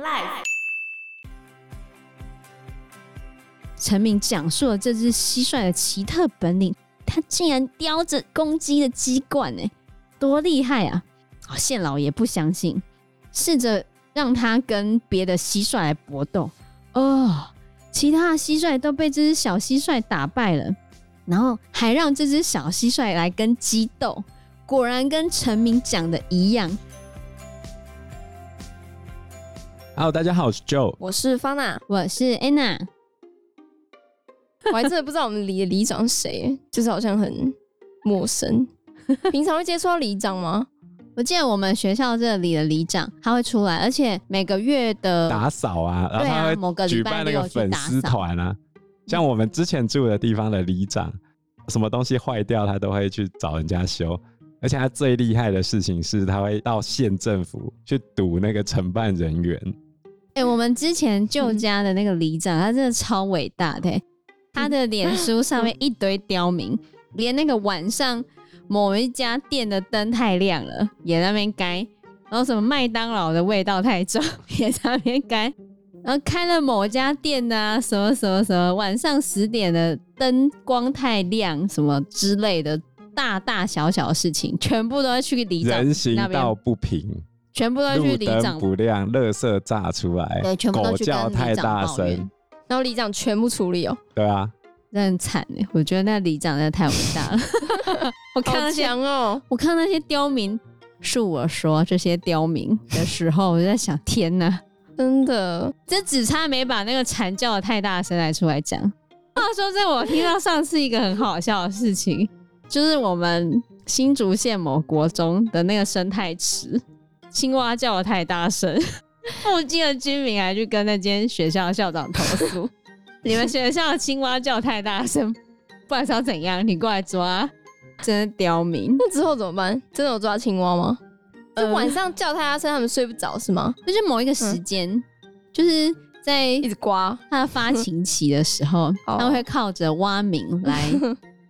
Life。陈明讲述了这只蟋蟀的奇特本领，它竟然叼着公鸡的鸡冠，哎，多厉害啊！哦，县老爷不相信，试着让他跟别的蟋蟀来搏斗。哦，其他的蟋蟀都被这只小蟋蟀打败了，然后还让这只小蟋蟀来跟鸡斗。果然跟陈明讲的一样。Hello，大家好，我是 Joe，我是 Fana，我是 Anna。我还真的不知道我们里的里长是谁，就是好像很陌生。平常会接触到里长吗？我记得我们学校这里的里长他会出来，而且每个月的打扫啊，然后他会举办那个粉丝团啊。像我们之前住的地方的里长，什么东西坏掉，他都会去找人家修。而且他最厉害的事情是，他会到县政府去堵那个承办人员。哎、欸，我们之前旧家的那个里长，他真的超伟大的。他的脸书上面一堆刁民，连那个晚上某一家店的灯太亮了，也在那边改；然后什么麦当劳的味道太重，也在那边改；然后开了某家店的啊，什么什么什么，晚上十点的灯光太亮，什么之类的，大大小小的事情，全部都要去里长那边。人行道不平，全部都去里长。不亮，垃圾炸出来，对，全部都去跟里长狗叫太大声。然后里长全部处理哦，对啊，那很惨哎，我觉得那里长真的太伟大了。我看那些哦，我看那些刁民，恕我说这些刁民的时候，我就在想，天哪，真的，这只差没把那个蝉叫的太大声来出来讲。话说，在我听到上次一个很好笑的事情，就是我们新竹县某国中的那个生态池，青蛙叫的太大声。附近的居民还去跟那间学校的校长投诉，你们学校的青蛙叫太大声，不然是要怎样？你过来抓，真的刁民。那之后怎么办？真的有抓青蛙吗？就晚上叫太大声，他们睡不着是吗？就是某一个时间，嗯、就是在一直刮他的发情期的时候，他们会靠着蛙鸣来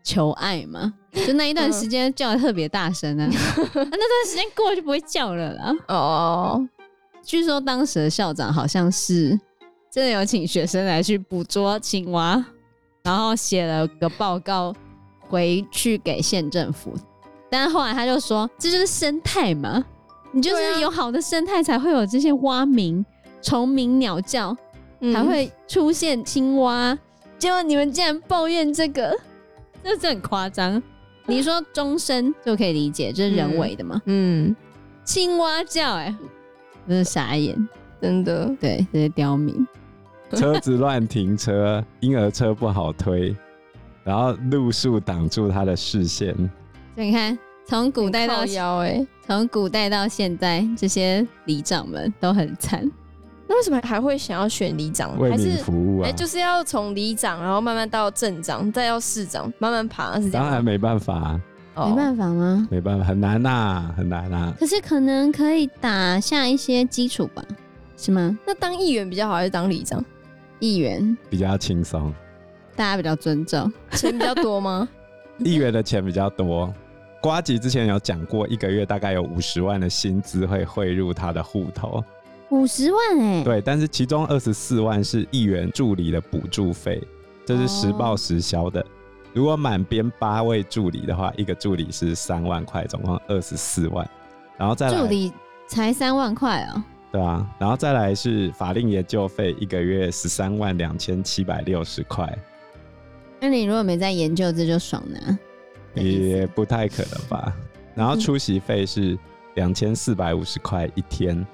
求爱嘛。就那一段时间叫的特别大声啊，那段时间过了就不会叫了啦。哦。据说当时的校长好像是真的有请学生来去捕捉青蛙，然后写了个报告回去给县政府。但是后来他就说，这就是生态嘛，你就是有好的生态才会有这些蛙鸣、虫鸣、鸟叫，才会出现青蛙。结果你们竟然抱怨这个，这是很夸张。你说钟声就可以理解，这是人为的嘛？嗯，青蛙叫、欸，哎。真是傻眼，真的。对，这些刁民，车子乱停车，婴儿车不好推，然后路树挡住他的视线。所以你看，从古代到腰哎，从古代到现在，这些里长们都很惨。那为什么还会想要选里长？为民服务啊？哎，就是要从里长，然后慢慢到镇长，再到市长，慢慢爬，是这样。当然没办法啊。没办法吗？没办法，很难呐、啊，很难呐、啊。可是可能可以打下一些基础吧，是吗？那当议员比较好，还是当里长？议员比较轻松，大家比较尊重，钱比较多吗？议员的钱比较多。瓜吉之前有讲过，一个月大概有五十万的薪资会汇入他的户头。五十万哎、欸？对，但是其中二十四万是议员助理的补助费，这是实报实销的。哦如果满编八位助理的话，一个助理是三万块，总共二十四万，然后再来助理才三万块哦。对啊，然后再来是法令研究费，一个月十三万两千七百六十块。那你如果没在研究，这就爽了。也不太可能吧。然后出席费是两千四百五十块一天，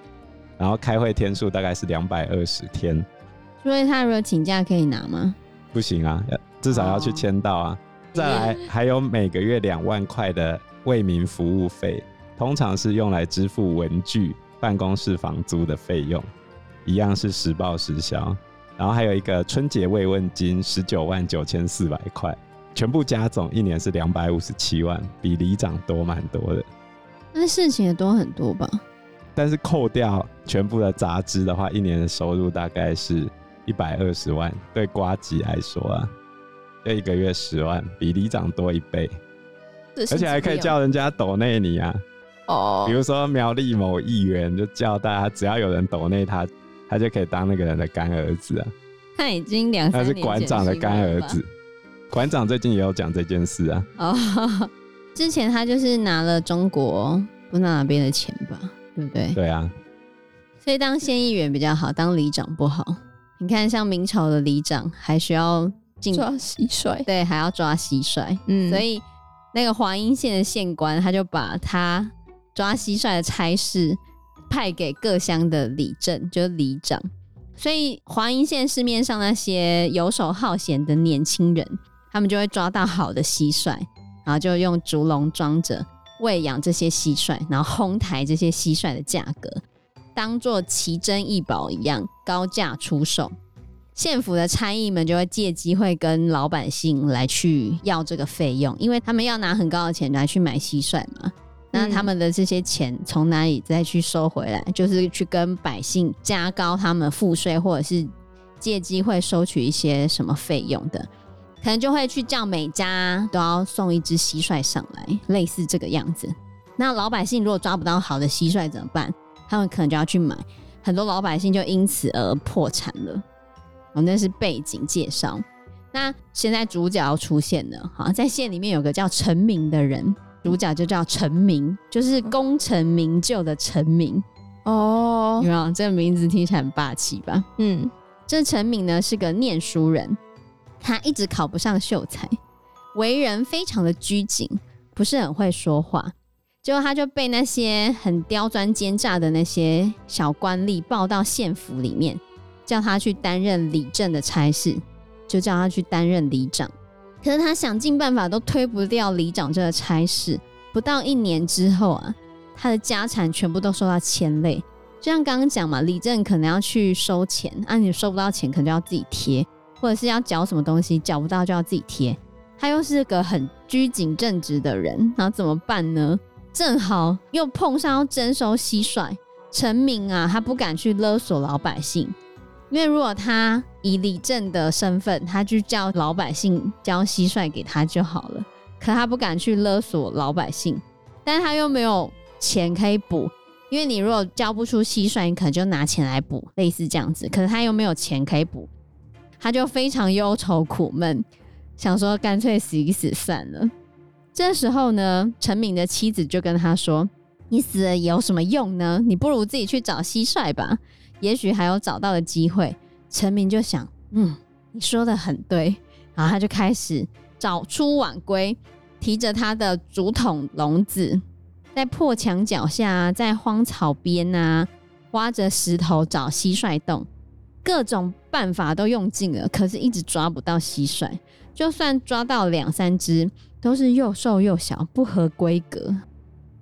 然后开会天数大概是两百二十天。所以他如果请假可以拿吗？不行啊。至少要去签到啊！再来还有每个月两万块的为民服务费，通常是用来支付文具、办公室房租的费用，一样是实报实销。然后还有一个春节慰问金十九万九千四百块，全部加总一年是两百五十七万，比里长多蛮多的。那事情也多很多吧？但是扣掉全部的杂支的话，一年的收入大概是一百二十万。对瓜吉来说啊。这一个月十万，比里长多一倍，而且还可以叫人家抖内你啊。哦，比如说苗栗某议员就叫大家，只要有人抖内他他就可以当那个人的干儿子啊。他已经两他是年馆长的干儿子。吧馆长最近也有讲这件事啊。哦，之前他就是拿了中国不知道哪边的钱吧，对不对？对啊。所以当县议员比较好，当里长不好。你看，像明朝的里长还需要进抓蟋蟀，对，还要抓蟋蟀。嗯，所以那个华阴县的县官，他就把他抓蟋蟀的差事派给各乡的里镇，就是里长。所以华阴县市面上那些游手好闲的年轻人，他们就会抓到好的蟋蟀，然后就用竹笼装着喂养这些蟋蟀，然后哄抬这些蟋蟀的价格。当做奇珍异宝一样高价出售，县府的差役们就会借机会跟老百姓来去要这个费用，因为他们要拿很高的钱来去买蟋蟀嘛。那他们的这些钱从哪里再去收回来？就是去跟百姓加高他们赋税，或者是借机会收取一些什么费用的，可能就会去叫每家都要送一只蟋蟀上来，类似这个样子。那老百姓如果抓不到好的蟋蟀怎么办？他们可能就要去买，很多老百姓就因此而破产了。哦，那是背景介绍。那现在主角要出现了，哈，在县里面有个叫陈明的人，主角就叫陈明，就是功成名就的陈明。哦，有没有？这个名字听起来很霸气吧？嗯，这陈明呢是个念书人，他一直考不上秀才，为人非常的拘谨，不是很会说话。结果他就被那些很刁钻奸诈的那些小官吏抱到县府里面，叫他去担任里政的差事，就叫他去担任里长。可是他想尽办法都推不掉里长这个差事。不到一年之后啊，他的家产全部都受到牵累。就像刚刚讲嘛，李政可能要去收钱，啊，你收不到钱，可能就要自己贴，或者是要缴什么东西，缴不到就要自己贴。他又是个很拘谨正直的人，那怎么办呢？正好又碰上要征收蟋蟀，陈明啊，他不敢去勒索老百姓，因为如果他以里镇的身份，他去叫老百姓交蟋蟀给他就好了。可他不敢去勒索老百姓，但他又没有钱可以补，因为你如果交不出蟋蟀，你可能就拿钱来补，类似这样子。可是他又没有钱可以补，他就非常忧愁苦闷，想说干脆死一死算了。这时候呢，陈明的妻子就跟他说：“你死了有什么用呢？你不如自己去找蟋蟀吧，也许还有找到的机会。”陈明就想：“嗯，你说的很对。”然后他就开始早出晚归，提着他的竹筒笼子，在破墙脚下，在荒草边啊，挖着石头找蟋蟀洞，各种办法都用尽了，可是一直抓不到蟋蟀。就算抓到两三只。都是又瘦又小，不合规格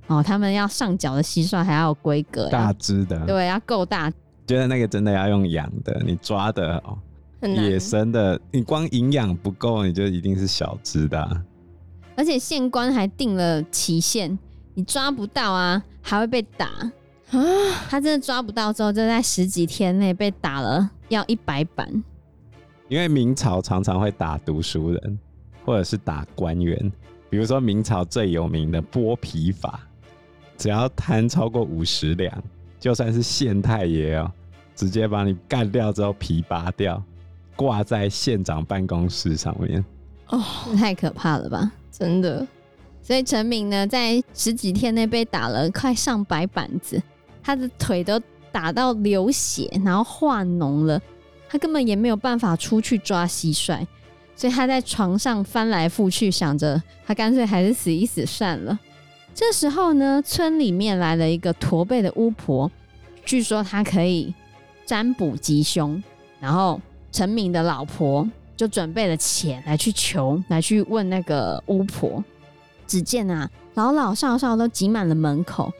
哦。他们要上缴的蟋蟀还要有规格，大只的，对，要够大。觉得那个真的要用养的，你抓的哦，野生的，你光营养不够，你就一定是小只的啊。而且县官还定了期限，你抓不到啊，还会被打啊。他真的抓不到之后，就在十几天内被打了，要一百板。因为明朝常常会打读书人。或者是打官员，比如说明朝最有名的剥皮法，只要贪超过五十两，就算是县太爷哦，直接把你干掉之后皮扒掉，挂在县长办公室上面。哦，太可怕了吧，真的。所以陈明呢，在十几天内被打了快上百板子，他的腿都打到流血，然后化脓了，他根本也没有办法出去抓蟋蟀。所以他在床上翻来覆去，想着他干脆还是死一死算了。这时候呢，村里面来了一个驼背的巫婆，据说她可以占卜吉凶。然后陈明的老婆就准备了钱来去求，来去问那个巫婆。只见啊，老老少少都挤满了门口。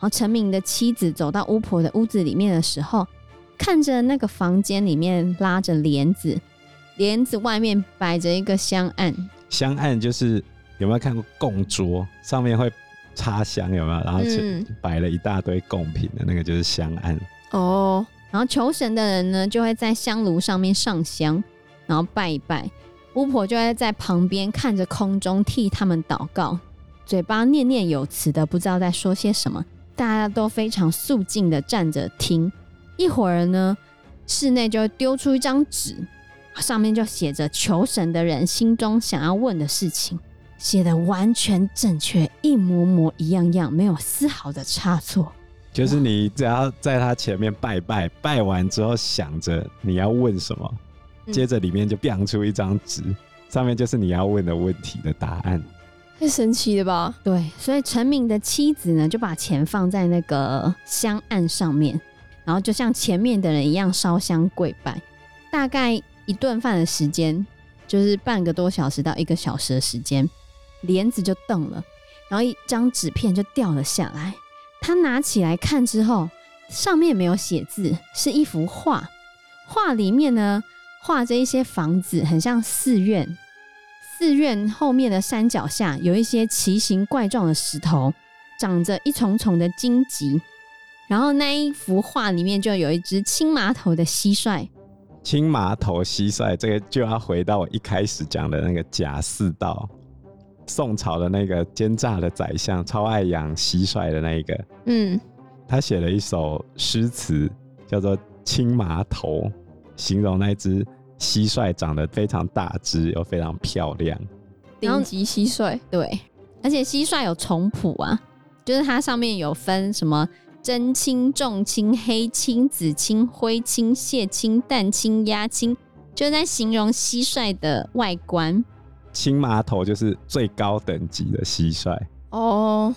然后陈明的妻子走到巫婆的屋子里面的时候，看着那个房间里面拉着帘子。帘子外面摆着一个香案，香案就是有没有看过供桌上面会插香有没有？然后摆了一大堆贡品的那个就是香案哦。然后求神的人呢，就会在香炉上面上香，然后拜一拜。巫婆就会在旁边看着空中替他们祷告，嘴巴念念有词的，不知道在说些什么。大家都非常肃静的站着听。一会儿呢，室内就会丢出一张纸，上面就写着求神的人心中想要问的事情，写的完全正确，一模模一样样，没有丝毫的差错。就是你只要在他前面拜拜，拜完之后想着你要问什么，嗯、接着里面就变出一张纸，上面就是你要问的问题的答案。太神奇了吧？对，所以陈明的妻子呢，就把钱放在那个香案上面，然后就像前面的人一样烧香跪拜。大概一顿饭的时间，就是半个多小时到一个小时的时间，帘子就动了，然后一张纸片就掉了下来。他拿起来看之后，上面没有写字，是一幅画。画里面呢，画着一些房子，很像寺院。寺院后面的山脚下有一些奇形怪状的石头，长着一丛丛的荆棘。然后那一幅画里面就有一只青麻头的蟋蟀。青麻头蟋蟀，这个就要回到我一开始讲的那个贾似道，宋朝的那个奸诈的宰相，超爱养蟋蟀的那一个。嗯，他写了一首诗词，叫做《青麻头》，形容那只。蟋蟀长得非常大只，又非常漂亮，顶级蟋蟀。对，而且蟋蟀有虫谱啊，就是它上面有分什么真青、重青、黑青、紫青、灰青、蟹青、蛋青、鸭青，就是在形容蟋蟀的外观。青麻头就是最高等级的蟋蟀哦，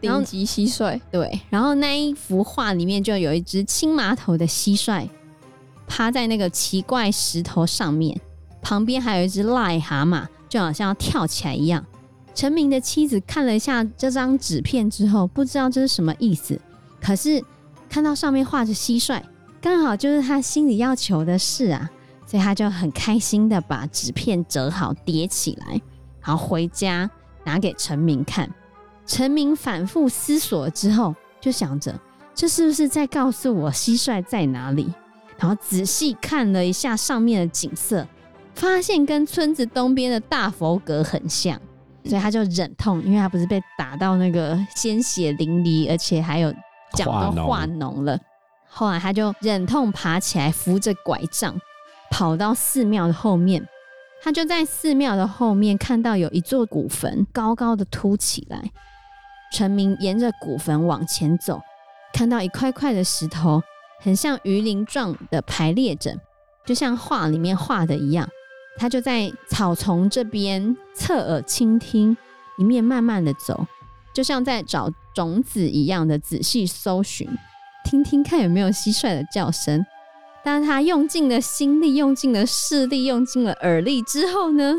顶级蟋蟀。对，然后那一幅画里面就有一只青麻头的蟋蟀。趴在那个奇怪石头上面，旁边还有一只癞蛤蟆，就好像要跳起来一样。陈明的妻子看了一下这张纸片之后，不知道这是什么意思。可是看到上面画着蟋蟀，刚好就是他心里要求的事啊，所以他就很开心的把纸片折好叠起来，然后回家拿给陈明看。陈明反复思索之后，就想着这是不是在告诉我蟋蟀在哪里？然后仔细看了一下上面的景色，发现跟村子东边的大佛阁很像，所以他就忍痛，因为他不是被打到那个鲜血淋漓，而且还有脚都化脓了。后来他就忍痛爬起来，扶着拐杖跑到寺庙的后面。他就在寺庙的后面看到有一座古坟，高高的凸起来。陈明沿着古坟往前走，看到一块块的石头。很像鱼鳞状的排列着，就像画里面画的一样。他就在草丛这边侧耳倾听，一面慢慢的走，就像在找种子一样的仔细搜寻，听听看有没有蟋蟀的叫声。当他用尽了心力、用尽了视力、用尽了耳力之后呢，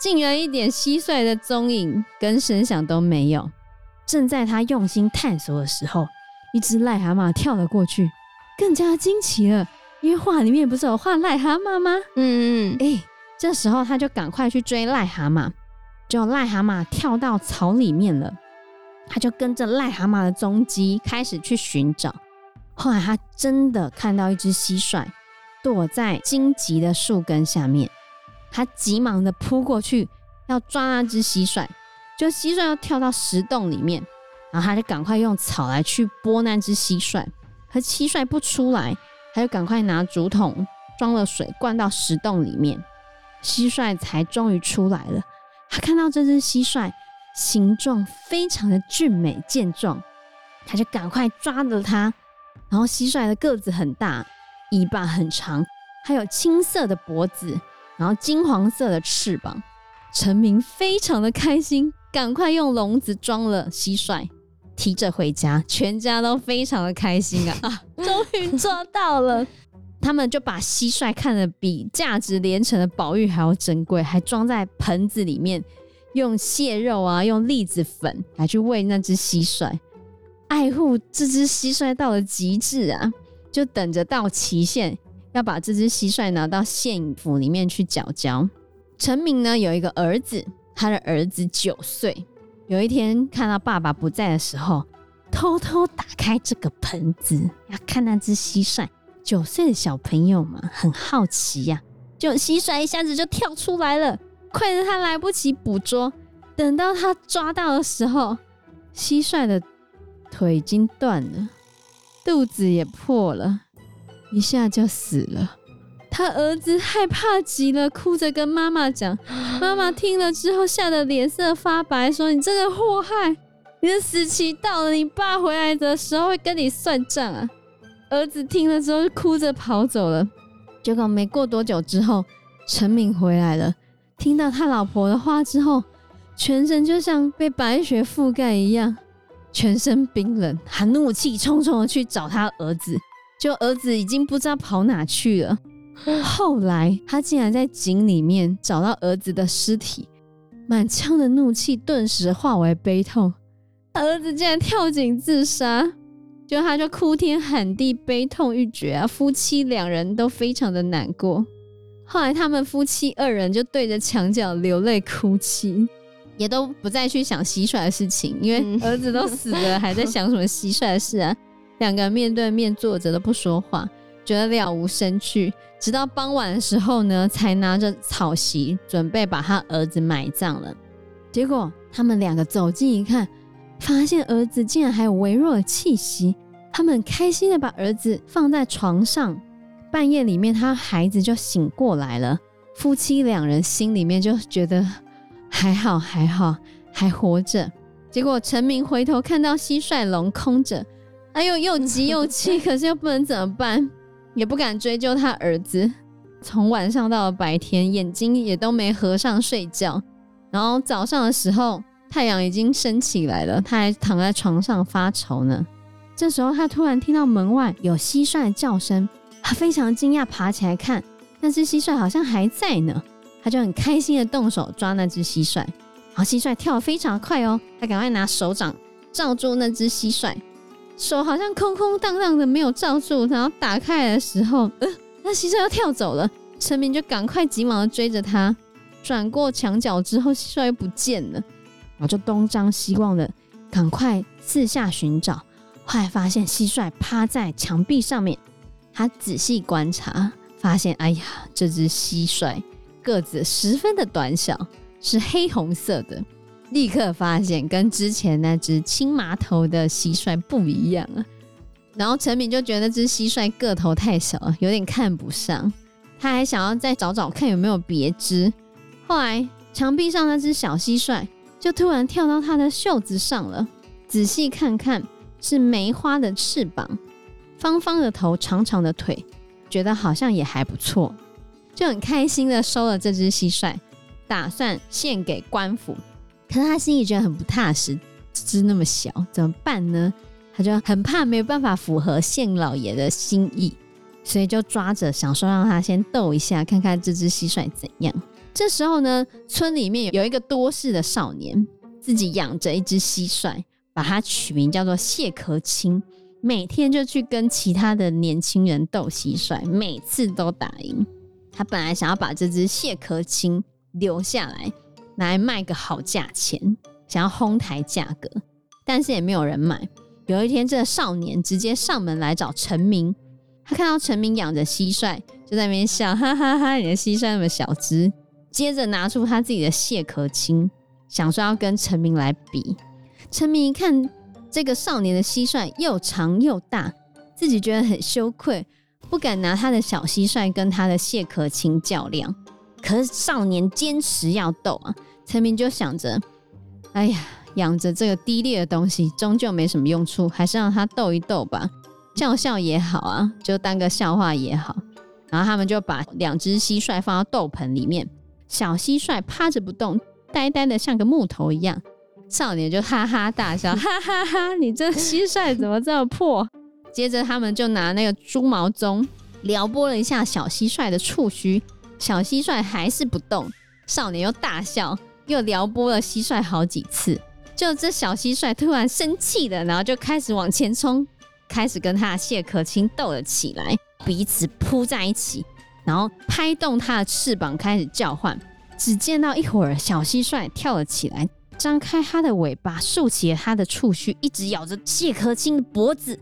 竟然一点蟋蟀的踪影跟声响都没有。正在他用心探索的时候，一只癞蛤蟆跳了过去。更加惊奇了，因为画里面不是有画癞蛤蟆吗？嗯嗯，哎、欸，这时候他就赶快去追癞蛤蟆，结果癞蛤蟆跳到草里面了，他就跟着癞蛤蟆的踪迹开始去寻找。后来他真的看到一只蟋蟀躲在荆棘的树根下面，他急忙的扑过去要抓那只蟋蟀，就蟋蟀要跳到石洞里面，然后他就赶快用草来去拨那只蟋蟀。可蟋蟀不出来，他就赶快拿竹筒装了水灌到石洞里面，蟋蟀才终于出来了。他看到这只蟋蟀形状非常的俊美健壮，他就赶快抓着它。然后蟋蟀的个子很大，尾巴很长，还有青色的脖子，然后金黄色的翅膀。陈明非常的开心，赶快用笼子装了蟋蟀。提着回家，全家都非常的开心啊！啊，终于做到了。他们就把蟋蟀看得比价值连城的宝玉还要珍贵，还装在盆子里面，用蟹肉啊，用栗子粉来去喂那只蟋蟀，爱护这只蟋蟀到了极致啊！就等着到期限，要把这只蟋蟀拿到县府里面去缴交。陈明呢，有一个儿子，他的儿子九岁。有一天看到爸爸不在的时候，偷偷打开这个盆子，要看那只蟋蟀。九岁的小朋友嘛，很好奇呀、就蟋蟀一下子就跳出来了，快得他来不及捕捉。等到他抓到的时候，蟋蟀的腿已经断了，肚子也破了，一下就死了。他儿子害怕极了，哭着跟妈妈讲。妈妈听了之后，吓得脸色发白，说：“你这个祸害，你的死期到了，你爸回来的时候会跟你算账啊！”儿子听了之后，就哭着跑走了。结果没过多久之后，陈敏回来了，听到他老婆的话之后，全身就像被白雪覆盖一样，全身冰冷，他怒气冲冲的去找他儿子，就儿子已经不知道跑哪去了。后来，他竟然在井里面找到儿子的尸体，满腔的怒气顿时化为悲痛。他儿子竟然跳井自杀，就他就哭天喊地，悲痛欲绝啊！夫妻两人都非常的难过。后来，他们夫妻二人就对着墙角流泪哭泣，也都不再去想蟋蟀的事情，因为儿子都死了，还在想什么蟋蟀的事啊？两个人面对面坐着都不说话，觉得了无生趣。直到傍晚的时候呢，才拿着草席准备把他儿子埋葬了。结果他们两个走近一看，发现儿子竟然还有微弱的气息。他们开心的把儿子放在床上。半夜里面，他孩子就醒过来了。夫妻两人心里面就觉得还好还好，还活着。结果陈明回头看到蟋蟀笼空着，哎呦，又急又气，可是又不能怎么办。也不敢追究他儿子，从晚上到了白天，眼睛也都没合上睡觉。然后早上的时候，太阳已经升起来了，他还躺在床上发愁呢。这时候，他突然听到门外有蟋蟀的叫声，他非常惊讶，爬起来看，那只蟋蟀好像还在呢。他就很开心的动手抓那只蟋蟀，然后蟋蟀跳得非常快哦，他赶快拿手掌罩住那只蟋蟀。手好像空空荡荡的，没有罩住，然后打开来的时候，呃，那蟋蟀要跳走了。陈明就赶快急忙的追着他，转过墙角之后，蟋蟀又不见了，然后就东张西望的赶快四下寻找，后来发现蟋蟀趴在墙壁上面，他仔细观察，发现，哎呀，这只蟋蟀个子十分的短小，是黑红色的。立刻发现跟之前那只青麻头的蟋蟀不一样了，然后陈敏就觉得这只蟋蟀个头太小了，有点看不上。他还想要再找找看有没有别只。后来墙壁上那只小蟋蟀就突然跳到他的袖子上了，仔细看看是梅花的翅膀，方方的头，长长的腿，觉得好像也还不错，就很开心的收了这只蟋蟀，打算献给官府。可是他心里觉得很不踏实，只那么小，怎么办呢？他就很怕没有办法符合县老爷的心意，所以就抓着想说让他先斗一下，看看这只蟋蟀怎样。这时候呢，村里面有一个多事的少年，自己养着一只蟋蟀，把它取名叫做谢壳青，每天就去跟其他的年轻人斗蟋蟀，每次都打赢。他本来想要把这只谢壳青留下来。来卖个好价钱，想要哄抬价格，但是也没有人买。有一天，这个少年直接上门来找陈明，他看到陈明养着蟋蟀，就在那边笑，哈哈哈哈！你的蟋蟀那么小只，接着拿出他自己的蟹壳青，想说要跟陈明来比。陈明一看这个少年的蟋蟀又长又大，自己觉得很羞愧，不敢拿他的小蟋蟀跟他的蟹壳青较量。可是少年坚持要斗啊，陈明就想着，哎呀，养着这个低劣的东西，终究没什么用处，还是让他斗一斗吧，笑笑也好啊，就当个笑话也好。然后他们就把两只蟋蟀放到斗盆里面，小蟋蟀趴着不动，呆呆的像个木头一样。少年就哈哈大笑，哈 哈哈哈，你这蟋蟀怎么这么破？接着他们就拿那个猪毛棕撩拨了一下小蟋蟀的触须。小蟋蟀还是不动，少年又大笑，又撩拨了蟋蟀好几次。就这小蟋蟀突然生气了，然后就开始往前冲，开始跟他的蟹壳青斗了起来，彼此扑在一起，然后拍动它的翅膀开始叫唤。只见到一会儿，小蟋蟀跳了起来，张开它的尾巴，竖起了它的触须，一直咬着蟹壳青的脖子。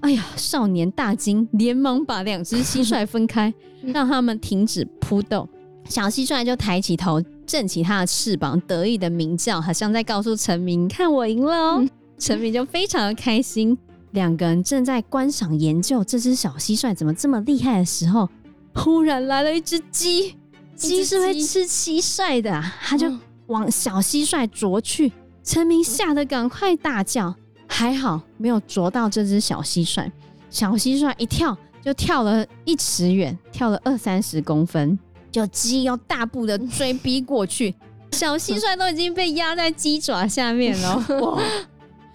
哎呀！少年大惊，连忙把两只蟋蟀分开，让他们停止扑斗。小蟋蟀就抬起头，振起它的翅膀，得意的鸣叫，好像在告诉陈明：“看我赢了哦！”陈明就非常的开心，两个人正在观赏研究这只小蟋蟀怎么这么厉害的时候，忽然来了一只鸡，鸡是会吃蟋蟀的，它就往小蟋蟀啄去。陈明吓得赶快大叫，还好没有啄到这只小蟋蟀。小蟋蟀一跳就跳了一尺远，跳了二三十公分，就鸡要大步的追逼过去，小蟋蟀都已经被压在鸡爪下面了。哇！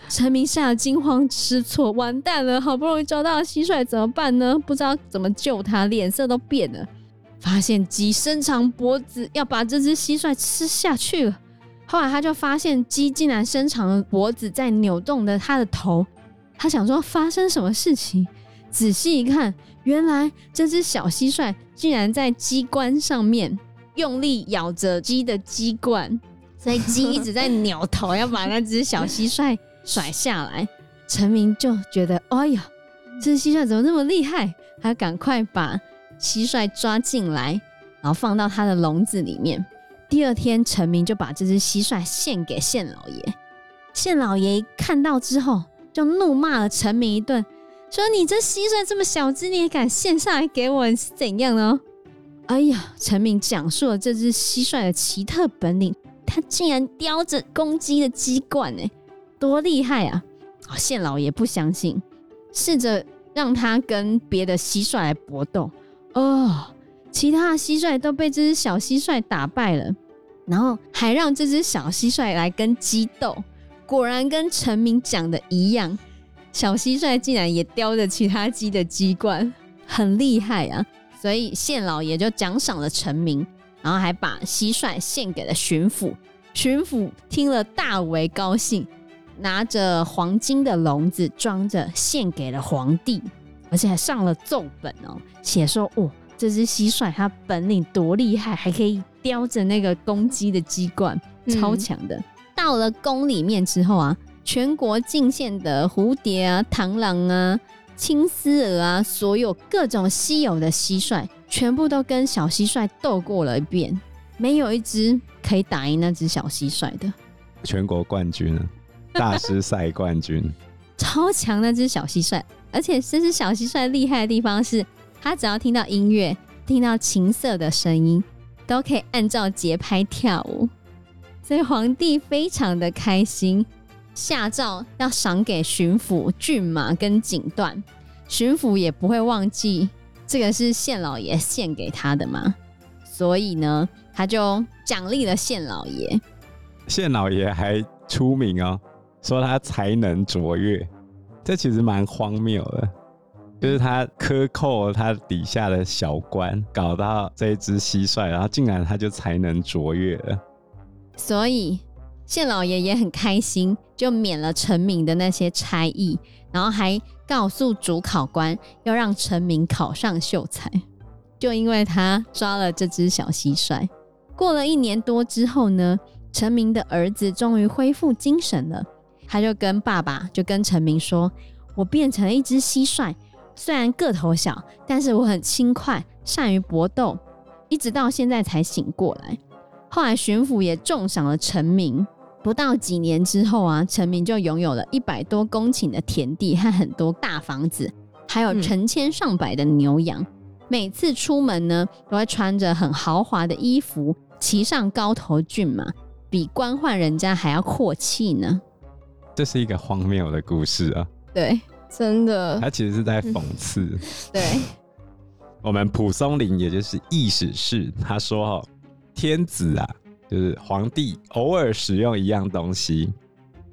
陈明吓得惊慌失措，完蛋了！好不容易抓到蟋蟀怎么办呢？不知道怎么救它，脸色都变了。发现鸡伸长脖子要把这只蟋蟀吃下去了。后来他就发现鸡竟然伸长了脖子在扭动着它的头。他想说发生什么事情？仔细一看，原来这只小蟋蟀竟然在鸡冠上面用力咬着鸡的鸡冠，所以鸡一直在扭头要把那只小蟋蟀。甩下来，陈明就觉得，哎呀，这只蟋蟀怎么那么厉害？他赶快把蟋蟀抓进来，然后放到他的笼子里面。第二天，陈明就把这只蟋蟀献给县老爷。县老爷看到之后，就怒骂了陈明一顿，说：“你这蟋蟀这么小只，你也敢献上来给我？是怎样呢？”哎呀，陈明讲述了这只蟋蟀的奇特本领，它竟然叼着公鸡的鸡冠，哎。多厉害啊！县老爷不相信，试着让他跟别的蟋蟀来搏斗。哦，其他蟋蟀都被这只小蟋蟀打败了，然后还让这只小蟋蟀来跟鸡斗。果然跟陈明讲的一样，小蟋蟀竟然也叼着其他鸡的鸡冠，很厉害啊！所以县老爷就奖赏了陈明，然后还把蟋蟀献给了巡抚。巡抚听了大为高兴。拿着黄金的笼子装着，献给了皇帝，而且还上了奏本哦，写说哦，这只蟋蟀它本领多厉害，还可以叼着那个公鸡的鸡冠，超强的。嗯、到了宫里面之后啊，全国进献的蝴蝶啊、螳螂啊、青丝蛾啊，所有各种稀有的蟋蟀，全部都跟小蟋蟀斗过了一遍，没有一只可以打赢那只小蟋蟀的。全国冠军啊！大师赛冠军，超强那只小蟋蟀，而且这只小蟋蟀厉害的地方是，他只要听到音乐，听到琴瑟的声音，都可以按照节拍跳舞，所以皇帝非常的开心，下诏要赏给巡抚骏马跟锦缎，巡抚也不会忘记这个是县老爷献给他的嘛，所以呢，他就奖励了县老爷，县老爷。还出名哦。说他才能卓越，这其实蛮荒谬的，就是他克扣他底下的小官，搞到这一只蟋蟀，然后竟然他就才能卓越了。所以县老爷也很开心，就免了陈明的那些差役，然后还告诉主考官要让陈明考上秀才，就因为他抓了这只小蟋蟀。过了一年多之后呢，陈明的儿子终于恢复精神了。他就跟爸爸，就跟陈明说：“我变成了一只蟋蟀，虽然个头小，但是我很轻快，善于搏斗，一直到现在才醒过来。”后来巡抚也重赏了陈明，不到几年之后啊，陈明就拥有了一百多公顷的田地和很多大房子，还有成千上百的牛羊。嗯、每次出门呢，都会穿着很豪华的衣服，骑上高头骏马，比官宦人家还要阔气呢。这是一个荒谬的故事啊！对，真的，他其实是在讽刺。嗯、对，我们蒲松龄，也就是意思是，他说：“哦，天子啊，就是皇帝，偶尔使用一样东西，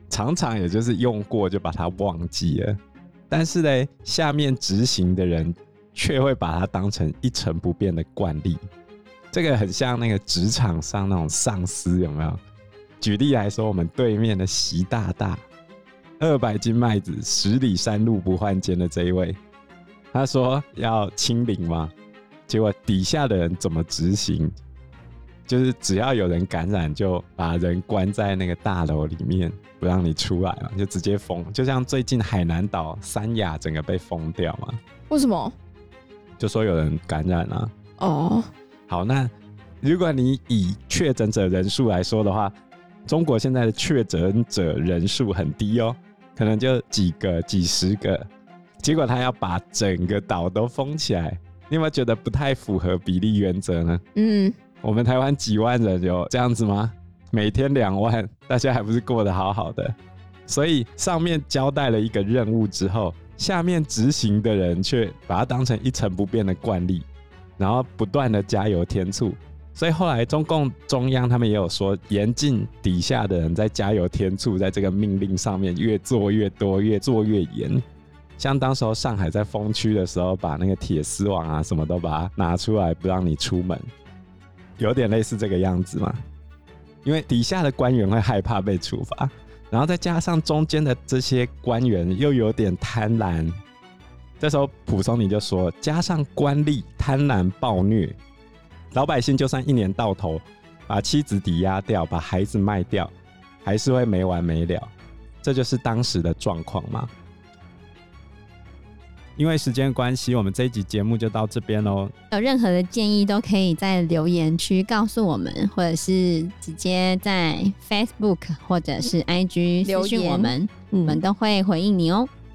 常常也就是用过就把它忘记了，但是呢，下面执行的人却会把它当成一成不变的惯例。这个很像那个职场上那种上司，有没有？举例来说，我们对面的习大大。”二百斤麦子，十里山路不换肩的这一位，他说要清零吗，结果底下的人怎么执行？就是只要有人感染，就把人关在那个大楼里面，不让你出来嘛，就直接封。就像最近海南岛三亚整个被封掉嘛。为什么？就说有人感染了。哦，好，那如果你以确诊者人数来说的话，中国现在的确诊者人数很低哦。可能就几个、几十个，结果他要把整个岛都封起来，你有没有觉得不太符合比例原则呢？嗯，我们台湾几万人有这样子吗？每天两万，大家还不是过得好好的？所以上面交代了一个任务之后，下面执行的人却把它当成一成不变的惯例，然后不断的加油添醋。所以后来中共中央他们也有说，严禁底下的人在加油添醋，在这个命令上面越做越多，越做越严。像当时候上海在封区的时候，把那个铁丝网啊什么都把它拿出来，不让你出门，有点类似这个样子嘛。因为底下的官员会害怕被处罚，然后再加上中间的这些官员又有点贪婪，这时候蒲松龄就说，加上官吏贪婪暴虐。老百姓就算一年到头把妻子抵押掉，把孩子卖掉，还是会没完没了。这就是当时的状况吗？因为时间关系，我们这一集节目就到这边喽。有任何的建议都可以在留言区告诉我们，或者是直接在 Facebook 或者是 IG 留言我们，我们都会回应你哦。